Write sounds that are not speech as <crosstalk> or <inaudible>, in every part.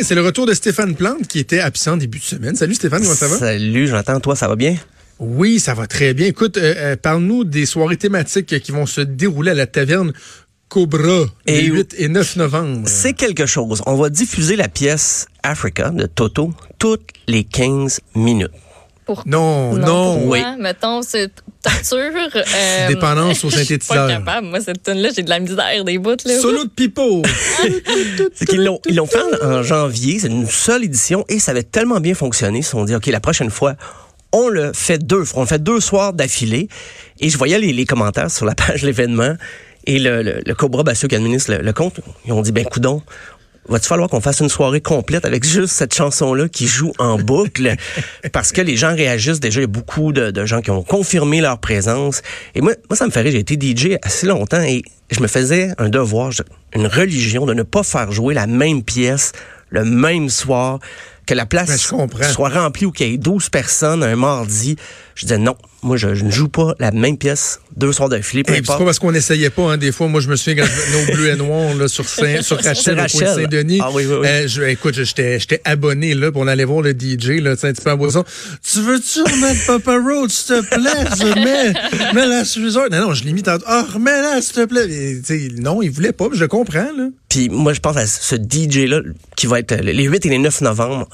Hey, c'est le retour de Stéphane Plante qui était absent début de semaine. Salut Stéphane, comment ça va? Salut Jonathan, toi ça va bien? Oui, ça va très bien. Écoute, euh, euh, parle-nous des soirées thématiques qui vont se dérouler à la taverne Cobra les 8 et 9 novembre. C'est quelque chose. On va diffuser la pièce Africa de Toto toutes les 15 minutes. Pour... Non, non. non. Oui. Mettons, c'est torture. <laughs> Euh, Dépendance au <laughs> synthétiseur. Je suis pas capable. Moi, cette tune là j'ai de la misère des bouts. Là. Solo de pipeau. <laughs> c'est qu'ils l'ont, ils l'ont fait en janvier. C'est une seule édition et ça avait tellement bien fonctionné. Ils se sont dit, OK, la prochaine fois, on le fait deux fois. On le fait deux soirs d'affilée. Et je voyais les, les commentaires sur la page l'événement. Et le, le, le Cobra, ben, ceux qui administrent le, le compte, ils ont dit, ben, coudon, va-tu falloir qu'on fasse une soirée complète avec juste cette chanson-là qui joue en <laughs> boucle? Parce que les gens réagissent déjà. Il y a beaucoup de, de, gens qui ont confirmé leur présence. Et moi, moi, ça me ferait. J'ai été DJ assez longtemps et je me faisais un devoir, une religion de ne pas faire jouer la même pièce le même soir que la place soit remplie ou qu'il y ait 12 personnes un mardi. Je disais non, moi je, je ne joue pas la même pièce deux soirs d'affilée. C'est pas parce qu'on n'essayait pas. Hein, des fois, moi je me souviens quand nos bleus et noirs là, sur, Saint, <laughs> sur Rachel, au Saint-Denis. Ah, oui, oui, oui. Euh, je, écoute, j'étais abonné là, pour on allait voir le DJ là, un petit peu en boisson. Tu veux-tu remettre Papa Road, s'il te plaît? Je mets, mets la suiveur. Non, non, je l'ai mis tantôt. Ah, oh, remets-la, s'il te plaît. Et, non, il voulait pas, je comprends. Là. Puis moi, je pense à ce DJ-là qui va être les 8 et les 9 novembre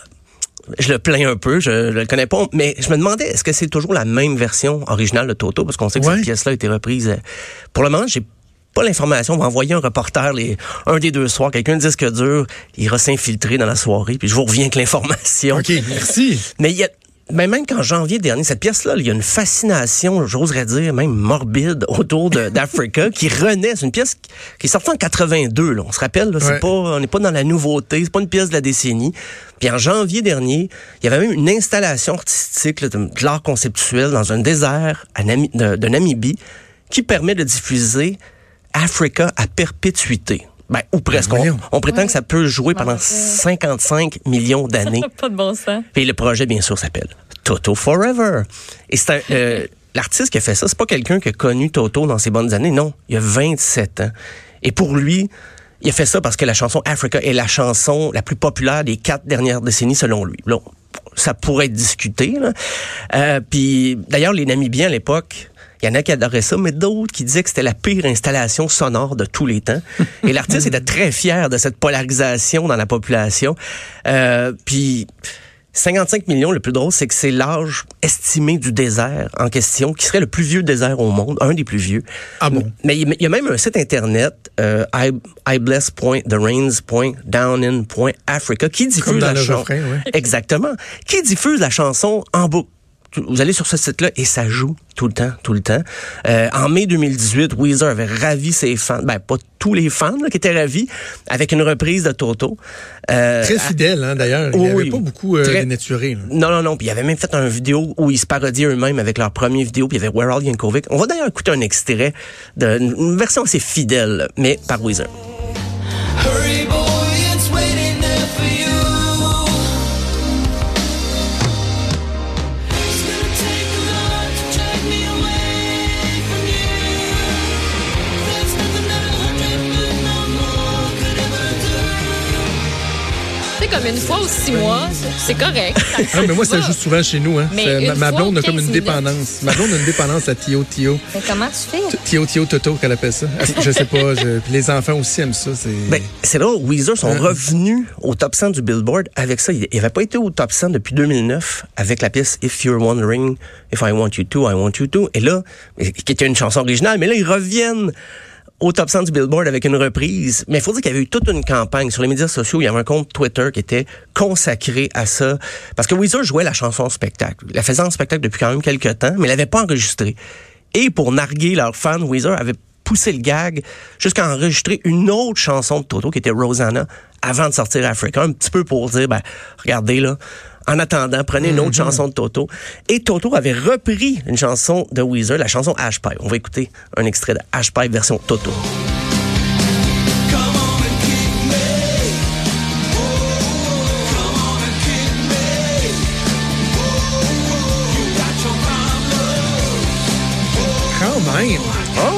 je le plains un peu, je, je, le connais pas, mais je me demandais, est-ce que c'est toujours la même version originale de Toto? Parce qu'on sait que ouais. cette pièce-là a été reprise. Pour le moment, j'ai pas l'information. On va envoyer un reporter les, un des deux soirs, quelqu'un de disque dur, il ira s'infiltrer dans la soirée, puis je vous reviens avec l'information. OK, merci. Mais il y a mais même qu'en janvier dernier, cette pièce-là, il y a une fascination, j'oserais dire, même morbide autour d'Africa <laughs> qui renaît. C'est une pièce qui est sortie en 82. Là. On se rappelle, là, ouais. pas, on n'est pas dans la nouveauté, c'est pas une pièce de la décennie. Puis en janvier dernier, il y avait même une installation artistique là, de, de l'art conceptuel dans un désert à Nami, de, de Namibie qui permet de diffuser Africa à perpétuité. Ben, ou presque. On, on, prétend ouais. que ça peut jouer pendant 55 millions d'années. <laughs> pas de bon sens. Et le projet, bien sûr, s'appelle Toto Forever. Et c'est euh, <laughs> l'artiste qui a fait ça, c'est pas quelqu'un qui a connu Toto dans ses bonnes années. Non, il a 27 ans. Et pour lui, il a fait ça parce que la chanson Africa est la chanson la plus populaire des quatre dernières décennies, selon lui. Là, ça pourrait être discuté. Là. Euh, puis, d'ailleurs, les Namibiens à l'époque il y en a qui adoraient ça, mais d'autres qui disaient que c'était la pire installation sonore de tous les temps. Et l'artiste était très fier de cette polarisation dans la population. Euh, puis 55 millions, le plus drôle, c'est que c'est l'âge estimé du désert en question, qui serait le plus vieux désert au monde, un des plus vieux. Ah bon? Mais il y a même un site internet, euh, ibless.therains.downin.africa, qui diffuse la chanson. Ouais. Exactement. Qui diffuse la chanson en boucle vous allez sur ce site-là et ça joue tout le temps, tout le temps. Euh, en mai 2018, Weezer avait ravi ses fans, ben pas tous les fans là, qui étaient ravis, avec une reprise de Toto. Euh, très fidèle, hein, d'ailleurs. Il n'y avait pas beaucoup euh, très... dénaturé. Là. Non, non, non. Puis il avait même fait une vidéo où ils se parodiaient eux-mêmes avec leur première vidéo. Puis il y avait Where All Yankovic. On va d'ailleurs écouter un extrait d'une version assez fidèle, mais par Weezer. Hurry, comme une fois ou six mois, c'est correct. Non, mais moi, ça joue souvent chez nous. Hein. Ma, ma blonde a comme une dépendance. Ma blonde a une dépendance à Tio Tio. Mais comment tu fais? Tio Tio Toto, qu'elle appelle ça. Je sais pas. Je... Puis les enfants aussi aiment ça. C'est ben, là, Weezer sont hein? revenus au top 100 du Billboard avec ça. Ils n'avaient pas été au top 100 depuis 2009 avec la pièce If You're Wondering, If I Want You To, I Want You To. Et là, qui était une chanson originale, mais là, ils reviennent au top 100 du Billboard avec une reprise. Mais il faut dire qu'il y avait eu toute une campagne sur les médias sociaux. Il y avait un compte Twitter qui était consacré à ça. Parce que Weezer jouait la chanson spectacle. La faisait en spectacle depuis quand même quelques temps, mais il l'avait pas enregistrée. Et pour narguer leurs fans, Weezer avait poussé le gag jusqu'à enregistrer une autre chanson de Toto qui était Rosanna avant de sortir Africa, un petit peu pour dire, ben, regardez là, en attendant, prenez une autre chanson de Toto. Et Toto avait repris une chanson de Weezer, la chanson Ash Pie. On va écouter un extrait de Ash Pie version Toto. Quand même.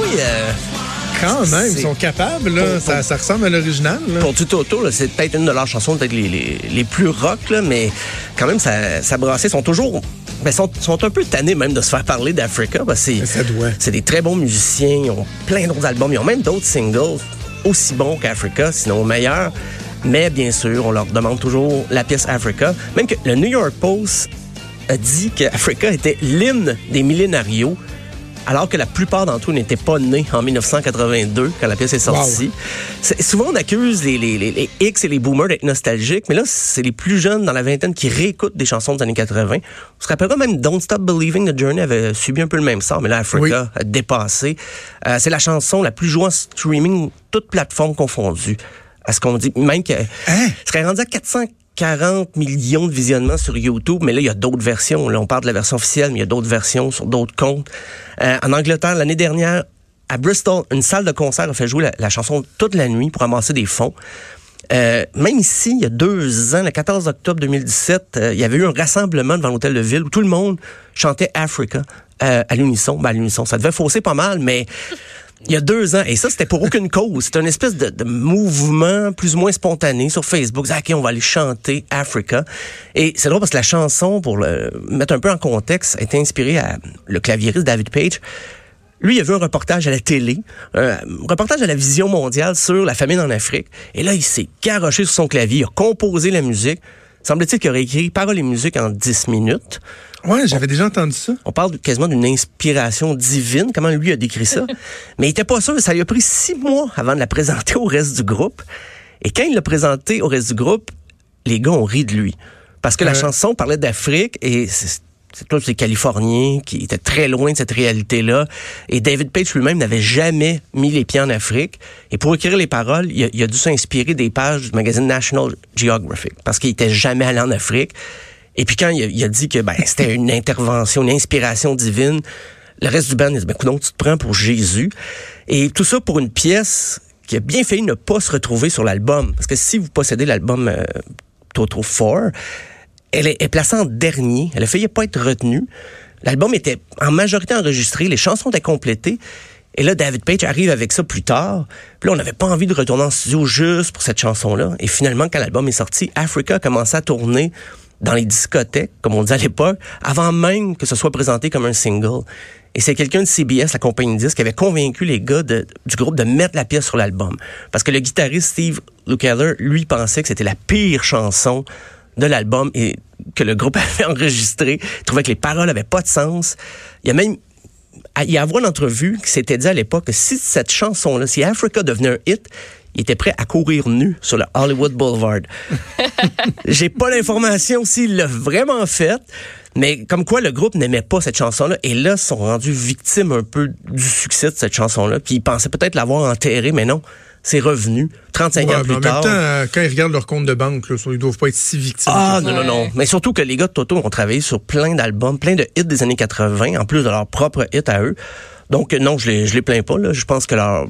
Oui, euh, Quand même. Ils sont capables, là. Pour- Ça, pour- ça ressemble à l'original, pour du Toto, là, c'est peut-être une de leurs chansons peut-être les, les, les plus rock, là, mais quand même, ça, ça brassait. Ils sont toujours... Ben, sont, sont un peu tannés même de se faire parler d'Africa. que c'est- Ça doit. C'est des très bons musiciens. Ils ont plein d'autres albums. Ils ont même d'autres singles aussi bons qu'Africa, sinon meilleurs. Mais bien sûr, on leur demande toujours la pièce Africa. Même que le New York Post a dit qu'Africa était l'hymne des millénarios, alors que la plupart d'entre eux n'étaient pas nés en 1982 quand la pièce est sortie. Souvent, on accuse les, les, les, les X et les boomers d'être nostalgiques, mais là, c'est les plus jeunes dans la vingtaine qui réécoutent des chansons des années 80. On se rappellera même Don't Stop Believing the Journey avait subi un peu le même sort, mais là, Africa Oui. a dépassé. Euh, c'est la chanson la plus jouée en streaming, toutes plateformes confondues. À ce qu'on dit, même que Hein? serait rendu à 440 millions de visionnements sur YouTube, mais là, il y a d'autres versions. Là, on parle de la version officielle, mais il y a d'autres versions sur d'autres comptes. Euh, en Angleterre, l'année dernière, à Bristol, une salle de concert a fait jouer la, la chanson toute la nuit pour amasser des fonds. Euh, même ici, il y a deux ans, le 14 octobre 2017, euh, il y avait eu un rassemblement devant l'hôtel de ville où tout le monde chantait Africa euh, à l'unisson. Ben, à l'unisson, ça devait fausser pas mal, mais il y a deux ans, et ça, c'était pour aucune cause. C'était une espèce de, de mouvement plus ou moins spontané sur Facebook. OK, on va aller chanter Africa. Et c'est drôle parce que la chanson, pour le mettre un peu en contexte, a été inspirée à le claviériste David Page. Lui, il a vu un reportage à la télé, un reportage à la vision mondiale sur la famine en Afrique. Et là, il s'est garoché sur son clavier, il a composé la musique. Semble-t-il qu'il aurait écrit paroles et musique en 10 minutes. Ouais, j'avais déjà entendu ça. On parle quasiment d'une inspiration divine, comment lui a décrit ça? <laughs> Mais il était pas sûr, ça lui a pris six mois avant de la présenter au reste du groupe. Et quand il l'a présenté au reste du groupe, les gars ont ri de lui. Parce que la chanson parlait d'Afrique et c'est c'est tous ces Californiens qui étaient très loin de cette réalité-là. Et David Page lui-même n'avait jamais mis les pieds en Afrique. Et pour écrire les paroles, il a, il a dû s'inspirer des pages du magazine National Geographic parce qu'il était jamais allé en Afrique. Et puis quand il a, dit que ben, c'était une intervention, une inspiration divine, le reste du band, il dit, ben, coudonc, tu te prends pour Jésus. Et tout ça pour une pièce qui a bien failli ne pas se retrouver sur l'album. Parce que si vous possédez l'album euh, Toto 4, elle est, est placée en dernier. Elle a failli pas être retenue. L'album était en majorité enregistré, les chansons étaient complétées. Et là, David Page arrive avec ça plus tard. Là, on n'avait pas envie de retourner en studio juste pour cette chanson-là. Et finalement, quand l'album est sorti, Africa a commencé à tourner dans les discothèques, comme on dit à l'époque, avant même que ce soit présenté comme un single. Et c'est quelqu'un de CBS, la compagnie de disques, qui avait convaincu les gars du groupe de mettre la pièce sur l'album. Parce que le guitariste Steve Lukather, lui, pensait que c'était la pire chanson de l'album et que le groupe <laughs> avait enregistré. Il trouvait que les paroles avaient pas de sens. Il y a même il y a une entrevue qui s'était dit à l'époque que si cette chanson-là, si Africa devenait un hit, il était prêt à courir nu sur le Hollywood Boulevard. <laughs> J'ai pas l'information s'il l'a vraiment fait, mais comme quoi le groupe n'aimait pas cette chanson-là et là, ils sont rendus victimes un peu du succès de cette chanson-là. Puis ils pensaient peut-être l'avoir enterrée, mais non, c'est revenu 35 Ouais, ans plus en tard. même temps, euh, quand ils regardent leur compte de banque, là, ils doivent pas être si victimes. Ah non, non, non. Mais surtout que les gars de Toto ont travaillé sur plein d'albums, plein de hits des années 80, en plus de leurs propres hits à eux. Donc non, je les, je les plains pas. Là. Je pense que leur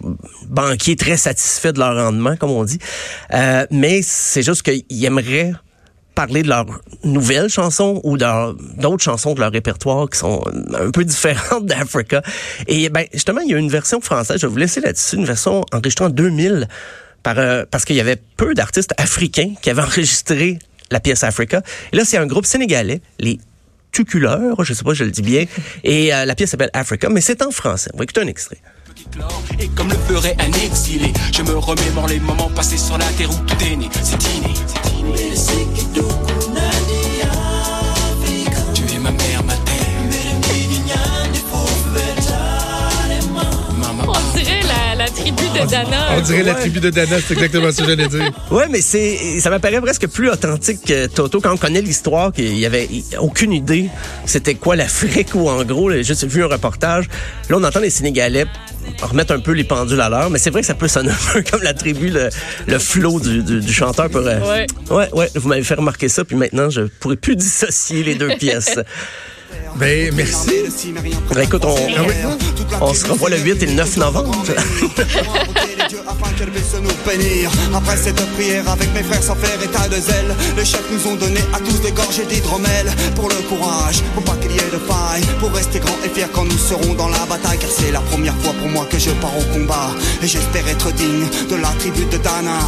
banquier est très satisfait de leur rendement, comme on dit. Euh, mais c'est juste qu'ils aimeraient parler de leurs nouvelles chansons ou d'autres chansons de leur répertoire qui sont un peu différentes <laughs> d'Africa. Et ben justement, il y a une version française, je vais vous laisser là-dessus, une version enregistrée en 2000 par, euh, parce qu'il y avait peu d'artistes africains qui avaient <laughs> enregistré la pièce Africa. Et là, c'est un groupe sénégalais, les Tuculeurs, je sais pas, si je le dis bien, <laughs> et euh, la pièce s'appelle Africa, mais c'est en français. On va écouter un extrait. Et comme le ferait un exilé, je me remémore les moments passés sur la terre où tout est né. C'est de Dana. On dirait la tribu de Dana, c'est exactement ce que j'allais dire. <laughs> Ouais, mais c'est, ça m'apparaît presque plus authentique que Toto quand on connaît l'histoire, qu'il y avait aucune idée c'était quoi l'Afrique ou en gros, j'ai juste vu un reportage. Là, on entend les Sénégalais remettre un peu les pendules à l'heure, mais c'est vrai que ça peut sonner <laughs> un peu comme la tribu, le, le flow du, du, du chanteur pourrait. Ouais. ouais, ouais, vous m'avez fait remarquer ça, puis maintenant, je pourrais plus dissocier les deux <laughs> pièces. Ben, merci. Ben, écoute, on, on se revoit le 8 et le 9 novembre. <laughs> Après cette prière avec mes frères sans faire état de zèle Les chefs nous ont donné à tous des gorges et d'hydromel Pour le courage, pour pas qu'il y ait de faille Pour rester grand et fier quand nous serons dans la bataille Car c'est la première fois pour moi que je pars au combat Et j'espère être digne de la tribu de Dana